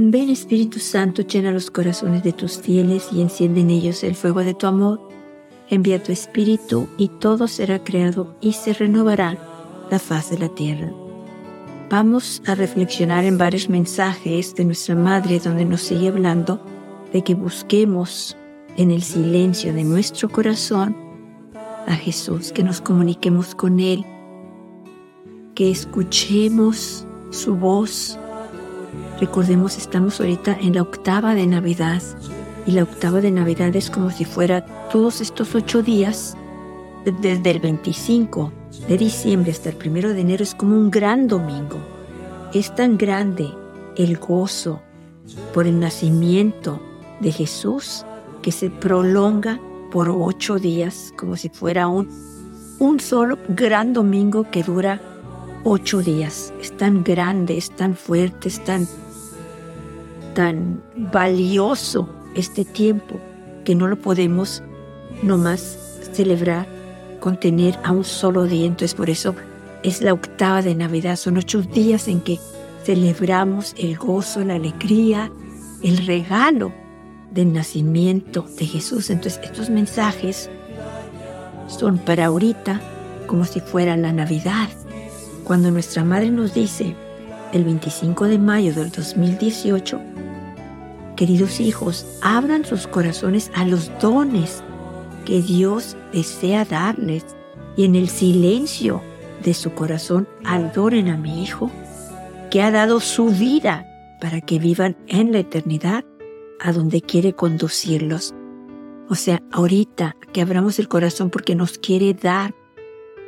Ven Espíritu Santo, llena los corazones de tus fieles y enciende en ellos el fuego de tu amor. Envía tu Espíritu y todo será creado y se renovará la faz de la tierra. Vamos a reflexionar en varios mensajes de nuestra Madre donde nos sigue hablando de que busquemos en el silencio de nuestro corazón a Jesús, que nos comuniquemos con Él, que escuchemos su voz. Recordemos, estamos ahorita en la octava de Navidad y la octava de Navidad es como si fuera todos estos ocho días, desde el 25 de diciembre hasta el primero de enero, es como un gran domingo. Es tan grande el gozo por el nacimiento de Jesús que se prolonga por ocho días, como si fuera un, un solo gran domingo que dura ocho días. Es tan grande, es tan fuerte, es tan, tan valioso este tiempo que no lo podemos nomás celebrar con tener a un solo día. Entonces por eso es la octava de Navidad. Son ocho días en que celebramos el gozo, la alegría, el regalo del nacimiento de Jesús. Entonces estos mensajes son para ahorita como si fuera la Navidad. Cuando nuestra madre nos dice el 25 de mayo del 2018, queridos hijos, abran sus corazones a los dones que Dios desea darles y en el silencio de su corazón adoren a mi Hijo, que ha dado su vida para que vivan en la eternidad a donde quiere conducirlos. O sea, ahorita que abramos el corazón porque nos quiere dar,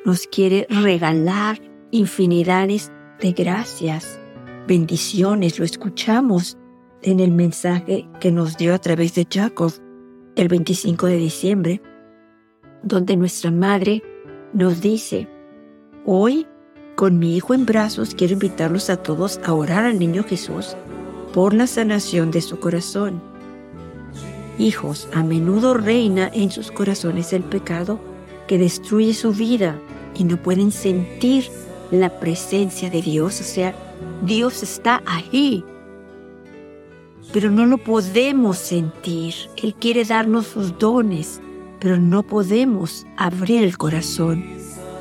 nos quiere regalar infinidades de gracias, bendiciones, lo escuchamos en el mensaje que nos dio a través de Jacob el 25 de diciembre, donde nuestra madre nos dice, hoy con mi hijo en brazos quiero invitarlos a todos a orar al niño Jesús por la sanación de su corazón. Hijos, a menudo reina en sus corazones el pecado que destruye su vida y no pueden sentir la presencia de Dios, o sea, Dios está ahí, pero no lo podemos sentir. Él quiere darnos sus dones, pero no podemos abrir el corazón,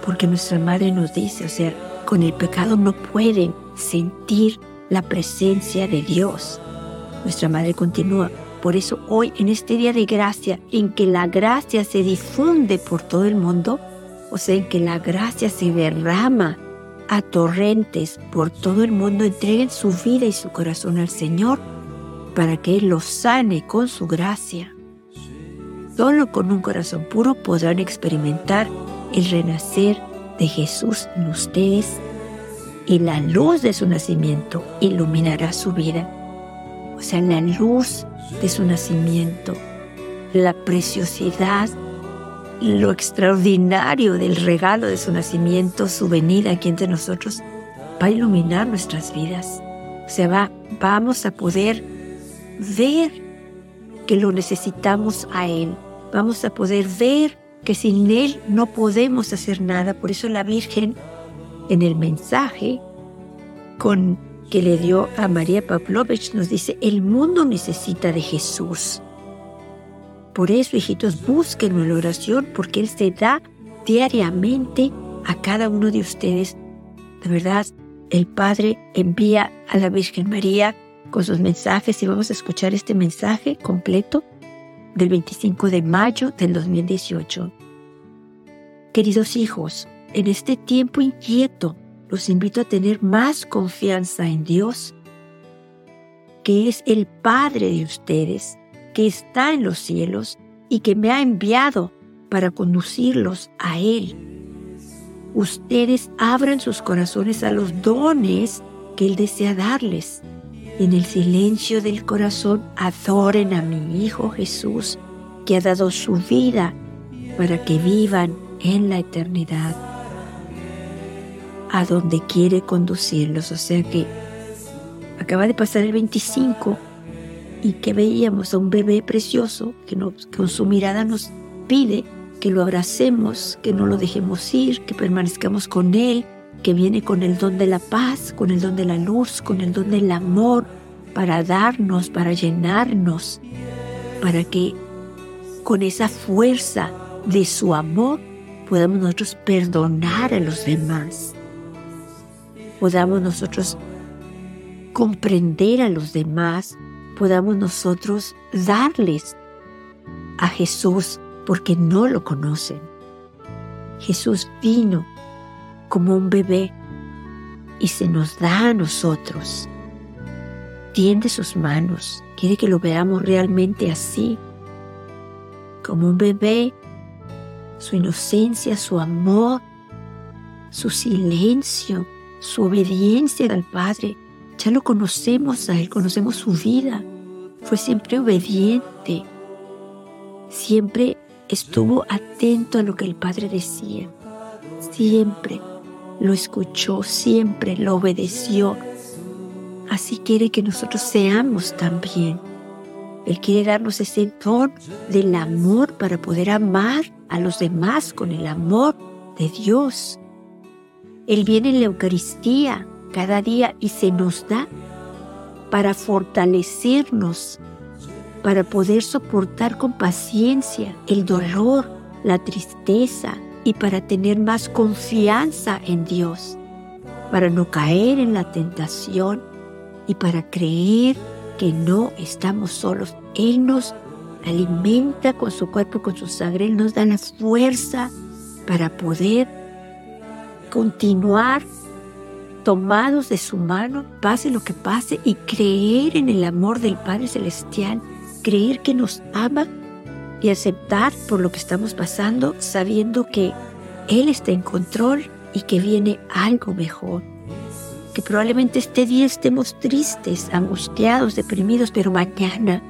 porque nuestra madre nos dice, o sea, con el pecado no pueden sentir la presencia de Dios. Nuestra Madre continúa. Por eso hoy, en este día de gracia, en que la gracia se difunde por todo el mundo, o sea, en que la gracia se derrama a torrentes por todo el mundo, entreguen su vida y su corazón al Señor para que Él los sane con su gracia. Solo con un corazón puro podrán experimentar el renacer de Jesús en ustedes y la luz de su nacimiento iluminará su vida. O sea, la luz de su nacimiento, la preciosidad, lo extraordinario del regalo de su nacimiento, su venida aquí entre nosotros, va a iluminar nuestras vidas. O sea, va, vamos a poder ver que lo necesitamos a Él. Vamos a poder ver que sin Él no podemos hacer nada. Por eso la Virgen en el mensaje con que le dio a María Pavlovich nos dice, el mundo necesita de Jesús. Por eso, hijitos, búsquenlo en la oración porque Él se da diariamente a cada uno de ustedes. De verdad, el Padre envía a la Virgen María con sus mensajes y vamos a escuchar este mensaje completo del 25 de mayo del 2018. Queridos hijos, en este tiempo inquieto, los invito a tener más confianza en Dios, que es el Padre de ustedes, que está en los cielos y que me ha enviado para conducirlos a Él. Ustedes abran sus corazones a los dones que Él desea darles. En el silencio del corazón adoren a mi Hijo Jesús, que ha dado su vida para que vivan en la eternidad a donde quiere conducirlos. O sea que acaba de pasar el 25 y que veíamos a un bebé precioso que, con su mirada nos pide que lo abracemos, que no lo dejemos ir, que permanezcamos con él, que viene con el don de la paz, con el don de la luz, con el don del amor, para darnos, para llenarnos, para que con esa fuerza de su amor podamos nosotros perdonar a los demás, podamos nosotros comprender a los demás, podamos nosotros darles a Jesús porque no lo conocen. Jesús vino como un bebé y se nos da a nosotros. Tiende sus manos, quiere que lo veamos realmente así, como un bebé, su inocencia, su amor, su silencio, su obediencia al Padre. Ya lo conocemos a Él, conocemos su vida. Fue siempre obediente, siempre estuvo atento a lo que el Padre decía, siempre lo escuchó, siempre lo obedeció. Así quiere que nosotros seamos también. Él quiere darnos ese don del amor para poder amar a los demás con el amor de Dios. Él viene en la Eucaristía cada día y se nos da para fortalecernos, para poder soportar con paciencia el dolor, la tristeza y para tener más confianza en Dios, para no caer en la tentación y para creer que no estamos solos. Él nos alimenta con su cuerpo, con su sangre, nos da la fuerza para poder continuar tomados de su mano, pase lo que pase, y creer en el amor del Padre Celestial creer que nos ama y aceptar por lo que estamos pasando, sabiendo que Él está en control y que viene algo mejor. Que probablemente este día estemos tristes, angustiados, deprimidos, pero mañana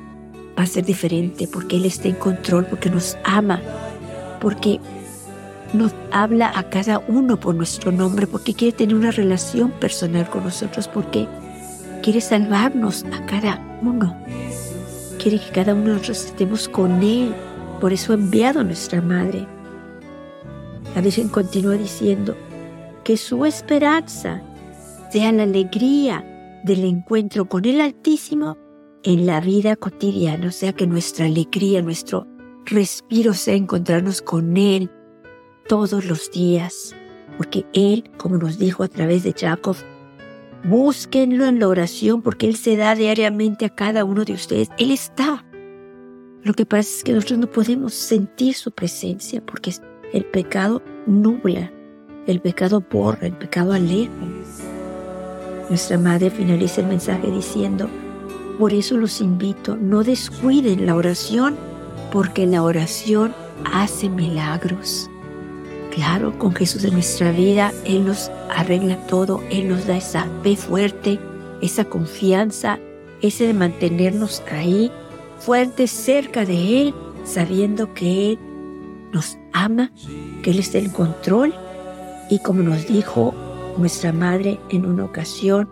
va a ser diferente porque Él está en control, porque nos ama, porque nos habla a cada uno por nuestro nombre, porque quiere tener una relación personal con nosotros, porque quiere salvarnos a cada uno quiere que cada uno de nosotros estemos con Él. Por eso ha enviado a nuestra Madre. La Virgen continúa diciendo que su esperanza sea la alegría del encuentro con el Altísimo en la vida cotidiana, o sea que nuestra alegría, nuestro respiro sea encontrarnos con Él todos los días, porque Él, como nos dijo a través de Jacob, Búsquenlo en la oración porque Él se da diariamente a cada uno de ustedes. Él está. Lo que pasa es que nosotros no podemos sentir su presencia porque el pecado nubla, el pecado borra, el pecado aleja. Nuestra madre finaliza el mensaje diciendo, por eso los invito, no descuiden la oración porque la oración hace milagros. Claro, con Jesús en nuestra vida, Él nos arregla todo, Él nos da esa fe fuerte, esa confianza, ese de mantenernos ahí, fuertes cerca de Él, sabiendo que Él nos ama, que Él está en control. Y como nos dijo nuestra madre en una ocasión,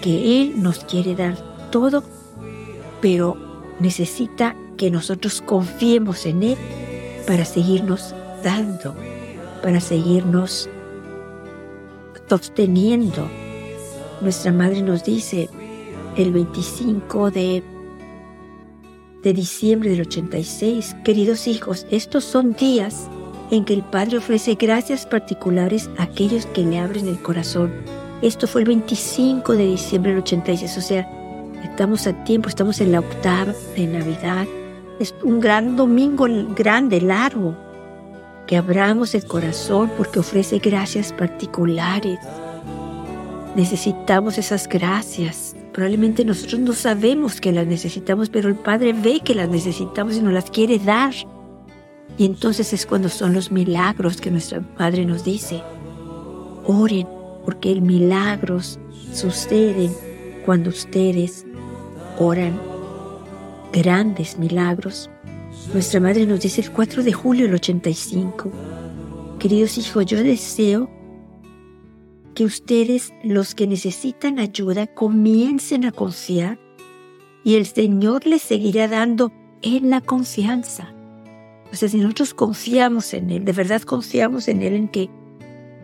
que Él nos quiere dar todo, pero necesita que nosotros confiemos en Él para seguirnos para seguirnos sosteniendo. Nuestra madre nos dice el 25 de, de diciembre del 86, queridos hijos, estos son días en que el Padre ofrece gracias particulares a aquellos que le abren el corazón. Esto fue el 25 de diciembre del 86, o sea, estamos a tiempo, estamos en la octava de Navidad. Es un gran domingo grande, largo que abramos el corazón porque ofrece gracias particulares. Necesitamos esas gracias. Probablemente nosotros no sabemos que las necesitamos, pero el Padre ve que las necesitamos y nos las quiere dar. Y entonces es cuando son los milagros que nuestro Padre nos dice. Oren, porque el milagros suceden cuando ustedes oran. Grandes milagros nuestra madre nos dice el 4 de julio del 85. Queridos hijos, yo deseo que ustedes, los que necesitan ayuda, comiencen a confiar y el Señor les seguirá dando en la confianza. O sea, si nosotros confiamos en Él, de verdad confiamos en Él, en que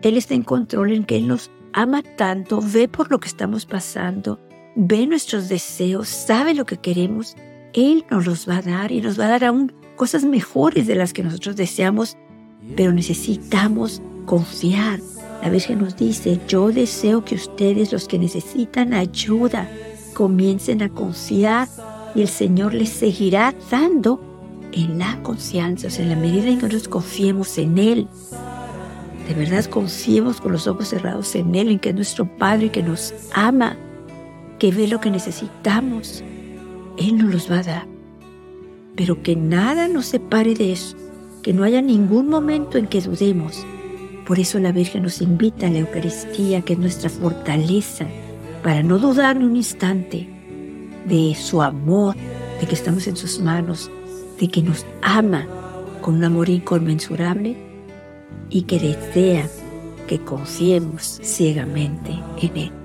Él está en control, en que Él nos ama tanto, ve por lo que estamos pasando ve nuestros deseos, sabe lo que queremos, Él nos los va a dar y nos va a dar aún cosas mejores de las que nosotros deseamos, pero necesitamos confiar. La Virgen nos dice, yo deseo que ustedes, los que necesitan ayuda, comiencen a confiar y el Señor les seguirá dando en la confianza, o sea, en la medida en que nosotros confiemos en Él. De verdad confiemos con los ojos cerrados en Él, en que es nuestro Padre que nos ama, que ve lo que necesitamos. Él nos los va a dar. Pero que nada nos separe de eso, que no haya ningún momento en que dudemos. Por eso la Virgen nos invita a la Eucaristía, que es nuestra fortaleza, para no dudar ni un instante de su amor, de que estamos en sus manos, de que nos ama con un amor inconmensurable y que desea que confiemos ciegamente en Él.